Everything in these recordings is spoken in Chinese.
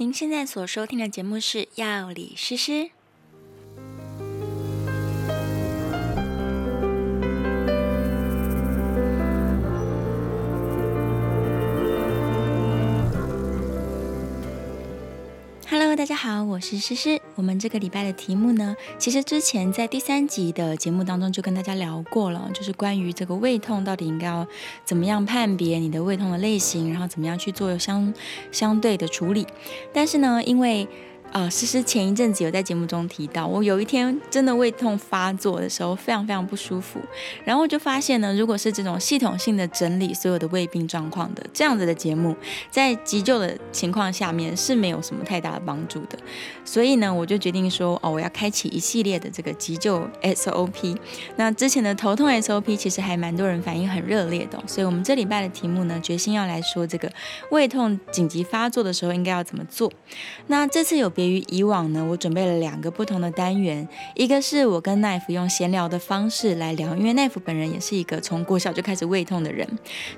您现在所收听的节目是《药理诗诗》。好，我是诗诗。我们这个礼拜的题目呢，其实之前在第三集的节目当中就跟大家聊过了，就是关于这个胃痛到底应该要怎么样判别你的胃痛的类型，然后怎么样去做相相对的处理。但是呢，因为啊，诗诗前一阵子有在节目中提到，我有一天真的胃痛发作的时候，非常非常不舒服。然后就发现呢，如果是这种系统性的整理所有的胃病状况的这样子的节目，在急救的情况下面是没有什么太大的帮助的。所以呢，我就决定说，哦，我要开启一系列的这个急救 SOP。那之前的头痛 SOP 其实还蛮多人反应很热烈的，所以我们这礼拜的题目呢，决心要来说这个胃痛紧急发作的时候应该要怎么做。那这次有。别于以往呢，我准备了两个不同的单元，一个是我跟奈夫用闲聊的方式来聊，因为奈夫本人也是一个从国小就开始胃痛的人，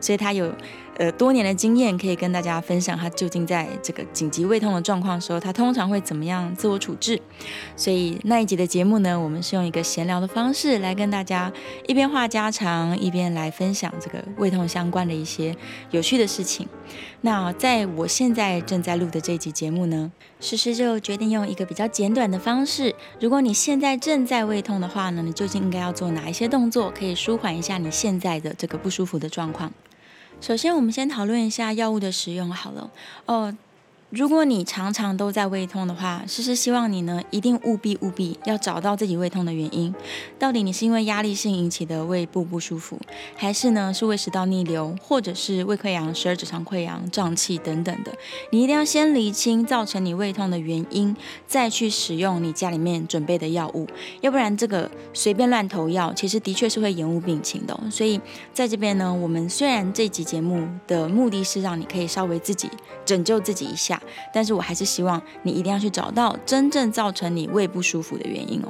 所以他有呃多年的经验可以跟大家分享，他究竟在这个紧急胃痛的状况的时候，他通常会怎么样自我处置。所以那一集的节目呢，我们是用一个闲聊的方式来跟大家一边话家常，一边来分享这个胃痛相关的一些有趣的事情。那在我现在正在录的这一集节目呢，诗诗就决定用一个比较简短的方式。如果你现在正在胃痛的话呢，你究竟应该要做哪一些动作，可以舒缓一下你现在的这个不舒服的状况？首先，我们先讨论一下药物的使用好了。哦。如果你常常都在胃痛的话，诗诗希望你呢，一定务必务必要找到自己胃痛的原因。到底你是因为压力性引起的胃部不舒服，还是呢是胃食道逆流，或者是胃溃疡、十二指肠溃疡、胀气等等的？你一定要先厘清造成你胃痛的原因，再去使用你家里面准备的药物。要不然这个随便乱投药，其实的确是会延误病情的。所以在这边呢，我们虽然这集节目的目的是让你可以稍微自己拯救自己一下。但是我还是希望你一定要去找到真正造成你胃不舒服的原因哦。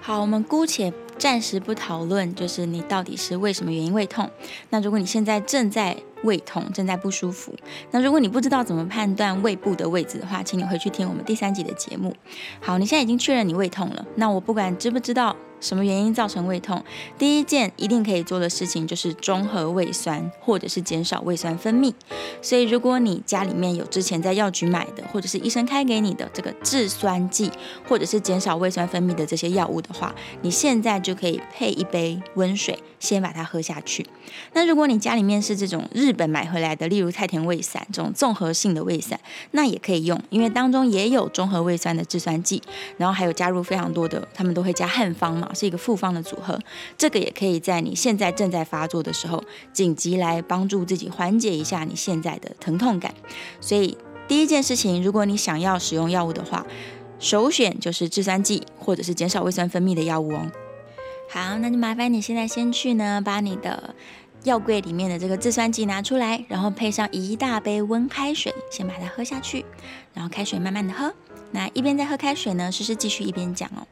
好，我们姑且暂时不讨论，就是你到底是为什么原因胃痛。那如果你现在正在胃痛，正在不舒服，那如果你不知道怎么判断胃部的位置的话，请你回去听我们第三集的节目。好，你现在已经确认你胃痛了，那我不管知不知道。什么原因造成胃痛？第一件一定可以做的事情就是中和胃酸，或者是减少胃酸分泌。所以，如果你家里面有之前在药局买的，或者是医生开给你的这个制酸剂，或者是减少胃酸分泌的这些药物的话，你现在就可以配一杯温水，先把它喝下去。那如果你家里面是这种日本买回来的，例如太田胃散这种综合性的胃散，那也可以用，因为当中也有中和胃酸的制酸剂，然后还有加入非常多的，他们都会加汉方嘛。是一个复方的组合，这个也可以在你现在正在发作的时候，紧急来帮助自己缓解一下你现在的疼痛感。所以第一件事情，如果你想要使用药物的话，首选就是制酸剂或者是减少胃酸分泌的药物哦。好，那就麻烦你现在先去呢，把你的药柜里面的这个制酸剂拿出来，然后配上一大杯温开水，先把它喝下去，然后开水慢慢的喝。那一边在喝开水呢，诗诗继续一边讲哦。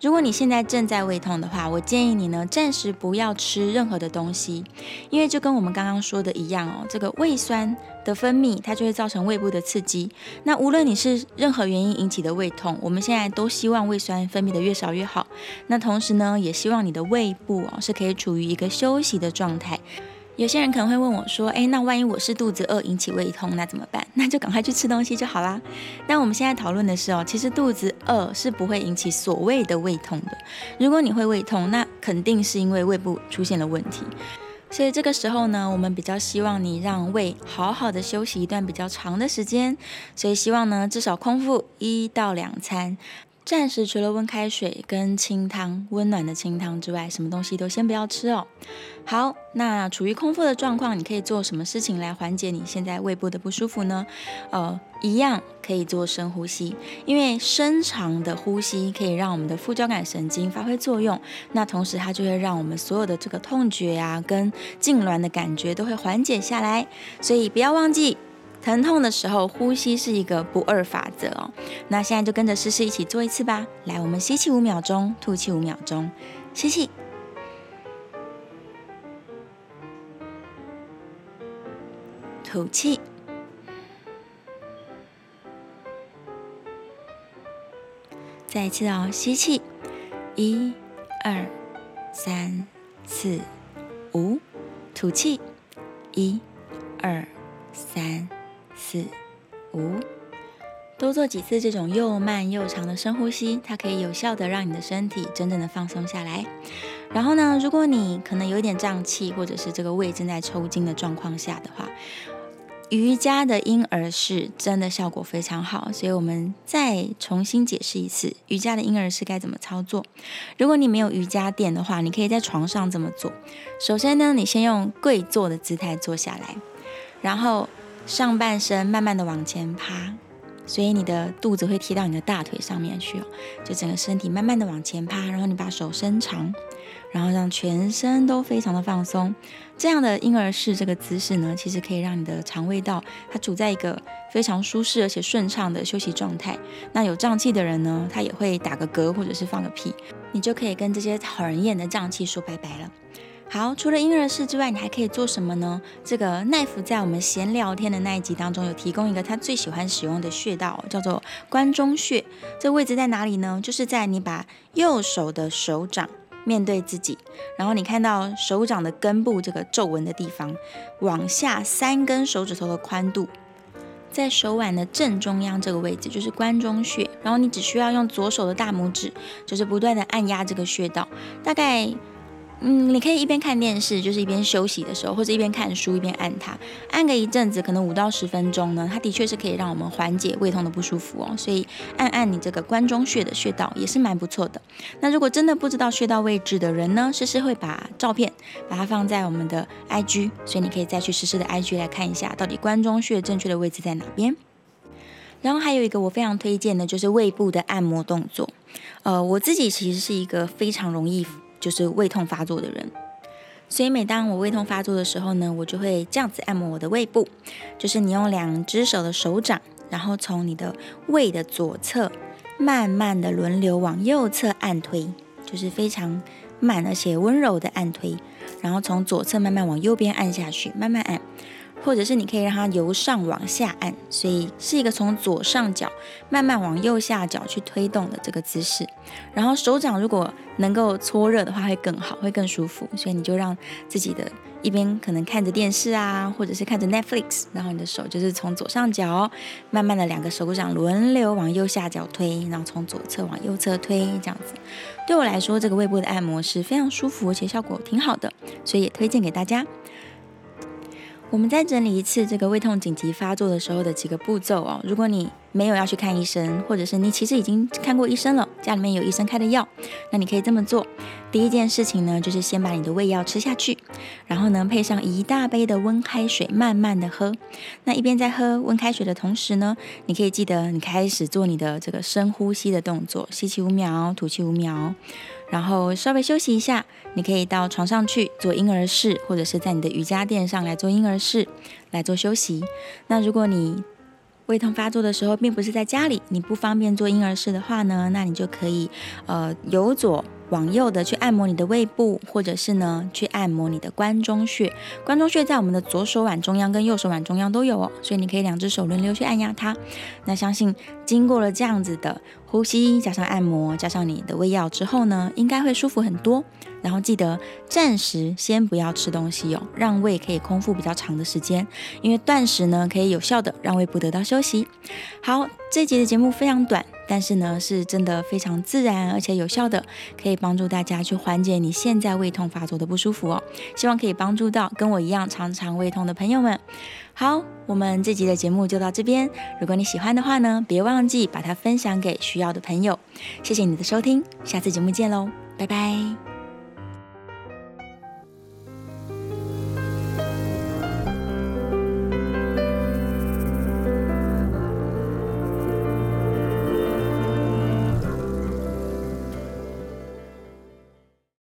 如果你现在正在胃痛的话，我建议你呢，暂时不要吃任何的东西，因为就跟我们刚刚说的一样哦，这个胃酸的分泌它就会造成胃部的刺激。那无论你是任何原因引起的胃痛，我们现在都希望胃酸分泌的越少越好。那同时呢，也希望你的胃部哦是可以处于一个休息的状态。有些人可能会问我说：“诶，那万一我是肚子饿引起胃痛，那怎么办？那就赶快去吃东西就好啦。”但我们现在讨论的是哦，其实肚子饿是不会引起所谓的胃痛的。如果你会胃痛，那肯定是因为胃部出现了问题。所以这个时候呢，我们比较希望你让胃好好的休息一段比较长的时间。所以希望呢，至少空腹一到两餐。暂时除了温开水跟清汤，温暖的清汤之外，什么东西都先不要吃哦。好，那处于空腹的状况，你可以做什么事情来缓解你现在胃部的不舒服呢？呃，一样可以做深呼吸，因为深长的呼吸可以让我们的副交感神经发挥作用，那同时它就会让我们所有的这个痛觉啊跟痉挛的感觉都会缓解下来，所以不要忘记。疼痛的时候，呼吸是一个不二法则哦。那现在就跟着诗诗一起做一次吧。来，我们吸气五秒钟，吐气五秒钟。吸气，吐气，再一次哦，吸气，一、二、三、四、五，吐气，一、二、三、四、五。多做几次这种又慢又长的深呼吸，它可以有效的让你的身体真正的放松下来。然后呢，如果你可能有一点胀气，或者是这个胃正在抽筋的状况下的话，瑜伽的婴儿式真的效果非常好。所以我们再重新解释一次，瑜伽的婴儿式该怎么操作。如果你没有瑜伽垫的话，你可以在床上这么做。首先呢，你先用跪坐的姿态坐下来，然后上半身慢慢的往前趴。所以你的肚子会贴到你的大腿上面去哦，就整个身体慢慢的往前趴，然后你把手伸长，然后让全身都非常的放松。这样的婴儿式这个姿势呢，其实可以让你的肠胃道它处在一个非常舒适而且顺畅的休息状态。那有胀气的人呢，他也会打个嗝或者是放个屁，你就可以跟这些讨人厌的胀气说拜拜了。好，除了婴儿式之外，你还可以做什么呢？这个奈夫在我们闲聊天的那一集当中有提供一个他最喜欢使用的穴道，叫做关中穴。这位置在哪里呢？就是在你把右手的手掌面对自己，然后你看到手掌的根部这个皱纹的地方，往下三根手指头的宽度，在手腕的正中央这个位置就是关中穴。然后你只需要用左手的大拇指，就是不断的按压这个穴道，大概。嗯，你可以一边看电视，就是一边休息的时候，或者一边看书一边按它，按个一阵子，可能五到十分钟呢，它的确是可以让我们缓解胃痛的不舒服哦。所以按按你这个关中穴的穴道也是蛮不错的。那如果真的不知道穴道位置的人呢，诗诗会把照片把它放在我们的 IG，所以你可以再去诗诗的 IG 来看一下，到底关中穴正确的位置在哪边。然后还有一个我非常推荐的就是胃部的按摩动作。呃，我自己其实是一个非常容易。就是胃痛发作的人，所以每当我胃痛发作的时候呢，我就会这样子按摩我的胃部。就是你用两只手的手掌，然后从你的胃的左侧慢慢的轮流往右侧按推，就是非常慢而且温柔的按推，然后从左侧慢慢往右边按下去，慢慢按。或者是你可以让它由上往下按，所以是一个从左上角慢慢往右下角去推动的这个姿势。然后手掌如果能够搓热的话会更好，会更舒服。所以你就让自己的一边可能看着电视啊，或者是看着 Netflix，然后你的手就是从左上角慢慢的两个手掌轮流往右下角推，然后从左侧往右侧推，这样子。对我来说，这个胃部的按摩是非常舒服，而且效果挺好的，所以也推荐给大家。我们再整理一次这个胃痛紧急发作的时候的几个步骤哦。如果你没有要去看医生，或者是你其实已经看过医生了，家里面有医生开的药，那你可以这么做。第一件事情呢，就是先把你的胃药吃下去，然后呢，配上一大杯的温开水，慢慢的喝。那一边在喝温开水的同时呢，你可以记得你开始做你的这个深呼吸的动作，吸气五秒，吐气五秒。然后稍微休息一下，你可以到床上去做婴儿式，或者是在你的瑜伽垫上来做婴儿式来做休息。那如果你胃痛发作的时候并不是在家里，你不方便做婴儿式的话呢，那你就可以呃由左往右的去按摩你的胃部，或者是呢去按摩你的关中穴。关中穴在我们的左手腕中央跟右手腕中央都有哦，所以你可以两只手轮流去按压它。那相信经过了这样子的呼吸加上按摩加上你的胃药之后呢，应该会舒服很多。然后记得暂时先不要吃东西哦，让胃可以空腹比较长的时间，因为断食呢可以有效的让胃部得到休息。好，这一集的节目非常短，但是呢是真的非常自然而且有效的，可以帮助大家去缓解你现在胃痛发作的不舒服哦。希望可以帮助到跟我一样常常胃痛的朋友们。好，我们这集的节目就到这边。如果你喜欢的话呢，别忘记把它分享给需要的朋友。谢谢你的收听，下次节目见喽，拜拜。